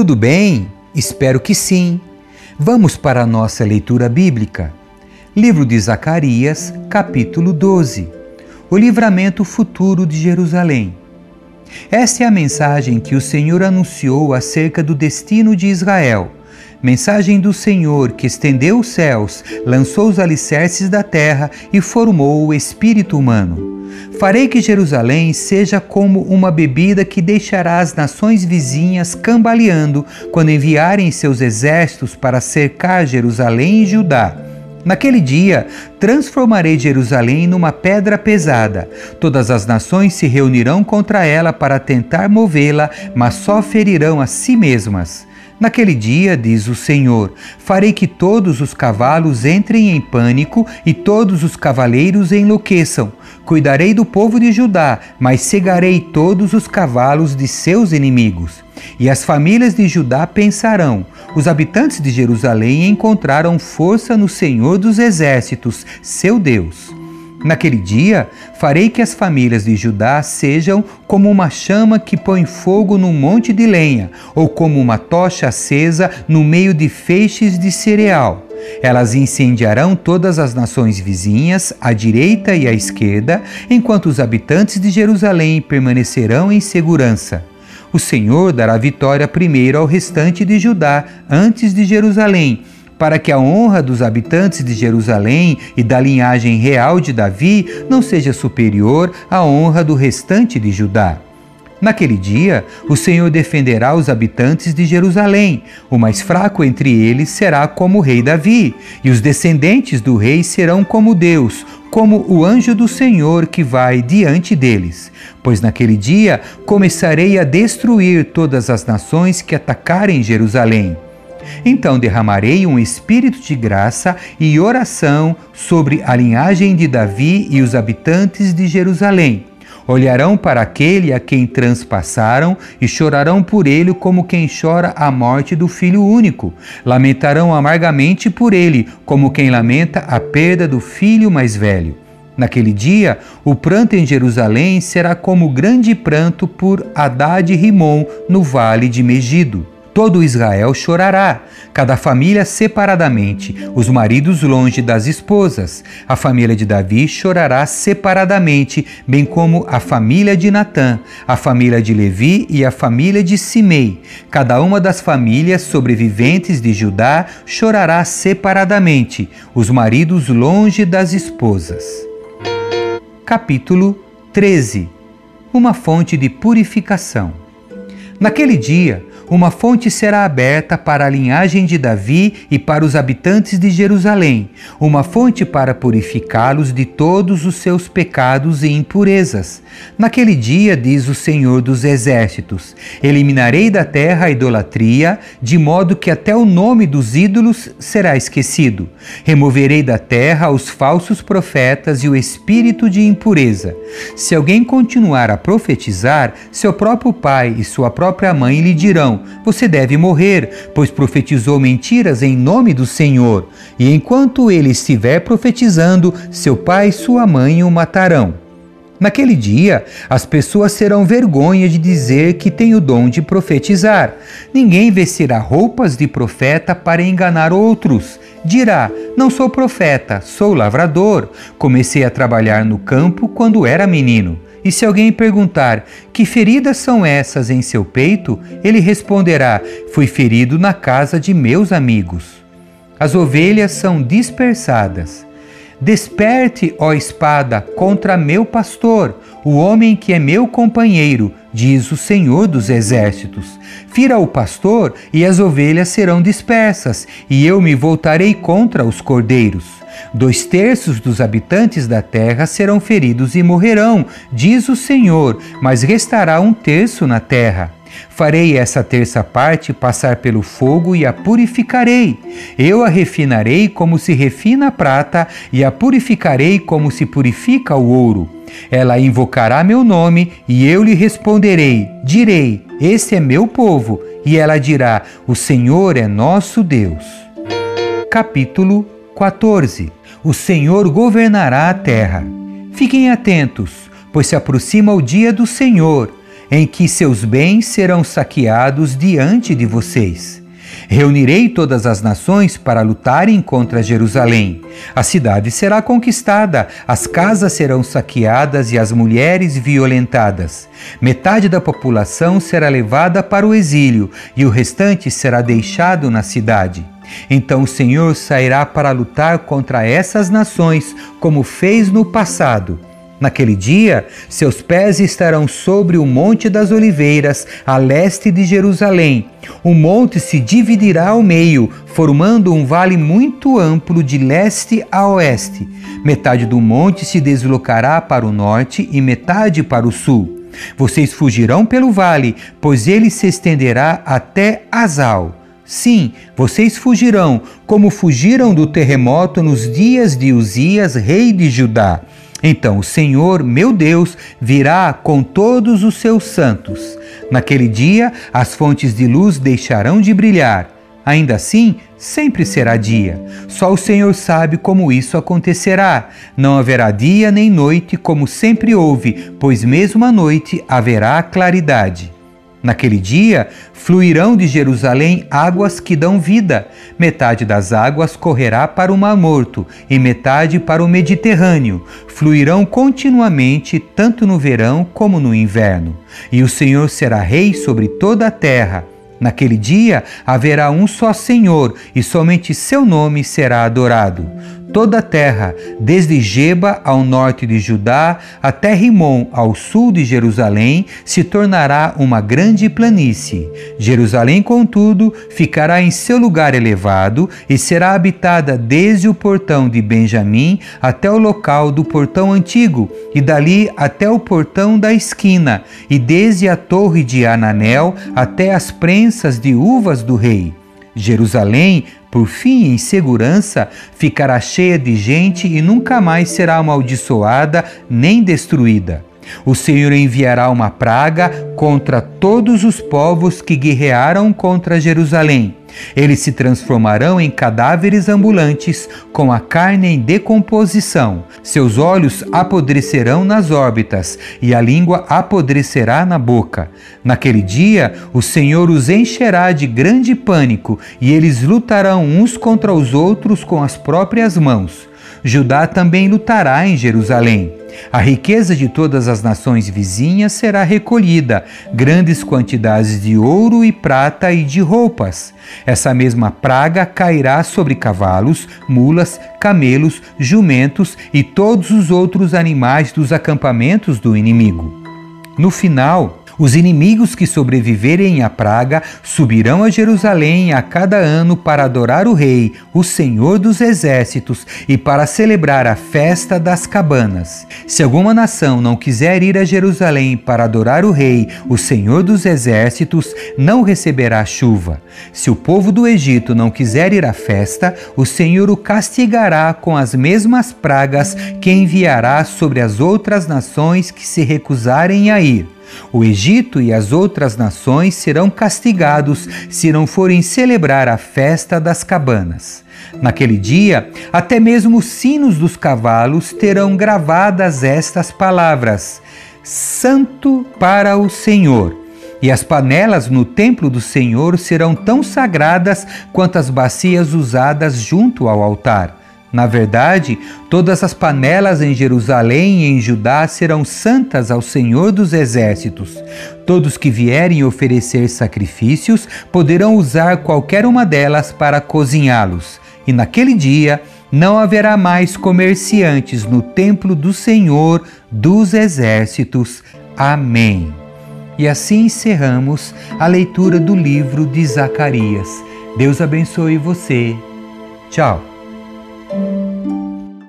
Tudo bem? Espero que sim. Vamos para a nossa leitura bíblica. Livro de Zacarias, capítulo 12. O livramento futuro de Jerusalém. Esta é a mensagem que o Senhor anunciou acerca do destino de Israel. Mensagem do Senhor que estendeu os céus, lançou os alicerces da terra e formou o espírito humano. Farei que Jerusalém seja como uma bebida que deixará as nações vizinhas cambaleando quando enviarem seus exércitos para cercar Jerusalém e Judá. Naquele dia, transformarei Jerusalém numa pedra pesada. Todas as nações se reunirão contra ela para tentar movê-la, mas só ferirão a si mesmas. Naquele dia, diz o Senhor, farei que todos os cavalos entrem em pânico e todos os cavaleiros enlouqueçam. Cuidarei do povo de Judá, mas cegarei todos os cavalos de seus inimigos. E as famílias de Judá pensarão: os habitantes de Jerusalém encontraram força no Senhor dos Exércitos, seu Deus. Naquele dia, farei que as famílias de Judá sejam como uma chama que põe fogo num monte de lenha, ou como uma tocha acesa no meio de feixes de cereal. Elas incendiarão todas as nações vizinhas, à direita e à esquerda, enquanto os habitantes de Jerusalém permanecerão em segurança. O Senhor dará vitória primeiro ao restante de Judá, antes de Jerusalém para que a honra dos habitantes de Jerusalém e da linhagem real de Davi não seja superior à honra do restante de Judá. Naquele dia, o Senhor defenderá os habitantes de Jerusalém. O mais fraco entre eles será como o rei Davi, e os descendentes do rei serão como Deus, como o anjo do Senhor que vai diante deles. Pois naquele dia começarei a destruir todas as nações que atacarem Jerusalém. Então derramarei um espírito de graça e oração sobre a linhagem de Davi e os habitantes de Jerusalém. Olharão para aquele a quem transpassaram e chorarão por ele como quem chora a morte do filho único. Lamentarão amargamente por ele, como quem lamenta a perda do filho mais velho. Naquele dia, o pranto em Jerusalém será como grande pranto por Haddad e Rimon no vale de Megido. Todo Israel chorará, cada família separadamente, os maridos longe das esposas. A família de Davi chorará separadamente, bem como a família de Natã, a família de Levi e a família de Simei. Cada uma das famílias sobreviventes de Judá chorará separadamente, os maridos longe das esposas. Capítulo 13 Uma fonte de purificação. Naquele dia, uma fonte será aberta para a linhagem de Davi e para os habitantes de Jerusalém, uma fonte para purificá-los de todos os seus pecados e impurezas. Naquele dia, diz o Senhor dos Exércitos: Eliminarei da terra a idolatria, de modo que até o nome dos ídolos será esquecido. Removerei da terra os falsos profetas e o espírito de impureza. Se alguém continuar a profetizar, seu próprio pai e sua própria mãe lhe dirão: você deve morrer, pois profetizou mentiras em nome do Senhor. E enquanto ele estiver profetizando, seu pai e sua mãe o matarão. Naquele dia, as pessoas terão vergonha de dizer que tem o dom de profetizar. Ninguém vestirá roupas de profeta para enganar outros. Dirá: Não sou profeta, sou lavrador. Comecei a trabalhar no campo quando era menino. E se alguém perguntar: Que feridas são essas em seu peito? Ele responderá: Fui ferido na casa de meus amigos. As ovelhas são dispersadas. Desperte, ó espada, contra meu pastor, o homem que é meu companheiro, diz o Senhor dos Exércitos. Fira o pastor, e as ovelhas serão dispersas, e eu me voltarei contra os cordeiros. Dois terços dos habitantes da terra serão feridos e morrerão, diz o Senhor, mas restará um terço na terra. Farei essa terça parte passar pelo fogo e a purificarei. Eu a refinarei como se refina a prata e a purificarei como se purifica o ouro. Ela invocará meu nome e eu lhe responderei. Direi: Esse é meu povo. E ela dirá: O Senhor é nosso Deus. Capítulo 14 O Senhor governará a terra. Fiquem atentos, pois se aproxima o dia do Senhor em que seus bens serão saqueados diante de vocês. Reunirei todas as nações para lutarem contra Jerusalém. A cidade será conquistada, as casas serão saqueadas e as mulheres violentadas. Metade da população será levada para o exílio e o restante será deixado na cidade. Então o Senhor sairá para lutar contra essas nações, como fez no passado Naquele dia, seus pés estarão sobre o Monte das Oliveiras, a leste de Jerusalém. O monte se dividirá ao meio, formando um vale muito amplo de leste a oeste. Metade do monte se deslocará para o norte e metade para o sul. Vocês fugirão pelo vale, pois ele se estenderá até Azal. Sim, vocês fugirão, como fugiram do terremoto nos dias de Uzias, rei de Judá. Então o Senhor, meu Deus, virá com todos os seus santos. Naquele dia, as fontes de luz deixarão de brilhar. Ainda assim, sempre será dia. Só o Senhor sabe como isso acontecerá. Não haverá dia nem noite, como sempre houve, pois mesmo à noite haverá claridade. Naquele dia fluirão de Jerusalém águas que dão vida. Metade das águas correrá para o Mar Morto e metade para o Mediterrâneo. Fluirão continuamente, tanto no verão como no inverno. E o Senhor será rei sobre toda a terra. Naquele dia haverá um só Senhor, e somente seu nome será adorado. Toda a terra, desde Geba ao norte de Judá até Rimon ao sul de Jerusalém, se tornará uma grande planície. Jerusalém, contudo, ficará em seu lugar elevado e será habitada desde o portão de Benjamim até o local do portão antigo, e dali até o portão da esquina, e desde a torre de Ananel até as prensas de uvas do rei. Jerusalém, por fim, em segurança, ficará cheia de gente e nunca mais será amaldiçoada nem destruída. O Senhor enviará uma praga contra todos os povos que guerrearam contra Jerusalém. Eles se transformarão em cadáveres ambulantes, com a carne em decomposição. Seus olhos apodrecerão nas órbitas, e a língua apodrecerá na boca. Naquele dia, o Senhor os encherá de grande pânico, e eles lutarão uns contra os outros com as próprias mãos. Judá também lutará em Jerusalém. A riqueza de todas as nações vizinhas será recolhida, grandes quantidades de ouro e prata e de roupas. Essa mesma praga cairá sobre cavalos, mulas, camelos, jumentos e todos os outros animais dos acampamentos do inimigo. No final, os inimigos que sobreviverem à praga subirão a Jerusalém a cada ano para adorar o Rei, o Senhor dos Exércitos, e para celebrar a festa das cabanas. Se alguma nação não quiser ir a Jerusalém para adorar o Rei, o Senhor dos Exércitos, não receberá chuva. Se o povo do Egito não quiser ir à festa, o Senhor o castigará com as mesmas pragas que enviará sobre as outras nações que se recusarem a ir. O Egito e as outras nações serão castigados se não forem celebrar a festa das cabanas. Naquele dia, até mesmo os sinos dos cavalos terão gravadas estas palavras: Santo para o Senhor. E as panelas no templo do Senhor serão tão sagradas quanto as bacias usadas junto ao altar. Na verdade, todas as panelas em Jerusalém e em Judá serão santas ao Senhor dos Exércitos. Todos que vierem oferecer sacrifícios poderão usar qualquer uma delas para cozinhá-los. E naquele dia não haverá mais comerciantes no templo do Senhor dos Exércitos. Amém. E assim encerramos a leitura do livro de Zacarias. Deus abençoe você. Tchau. Música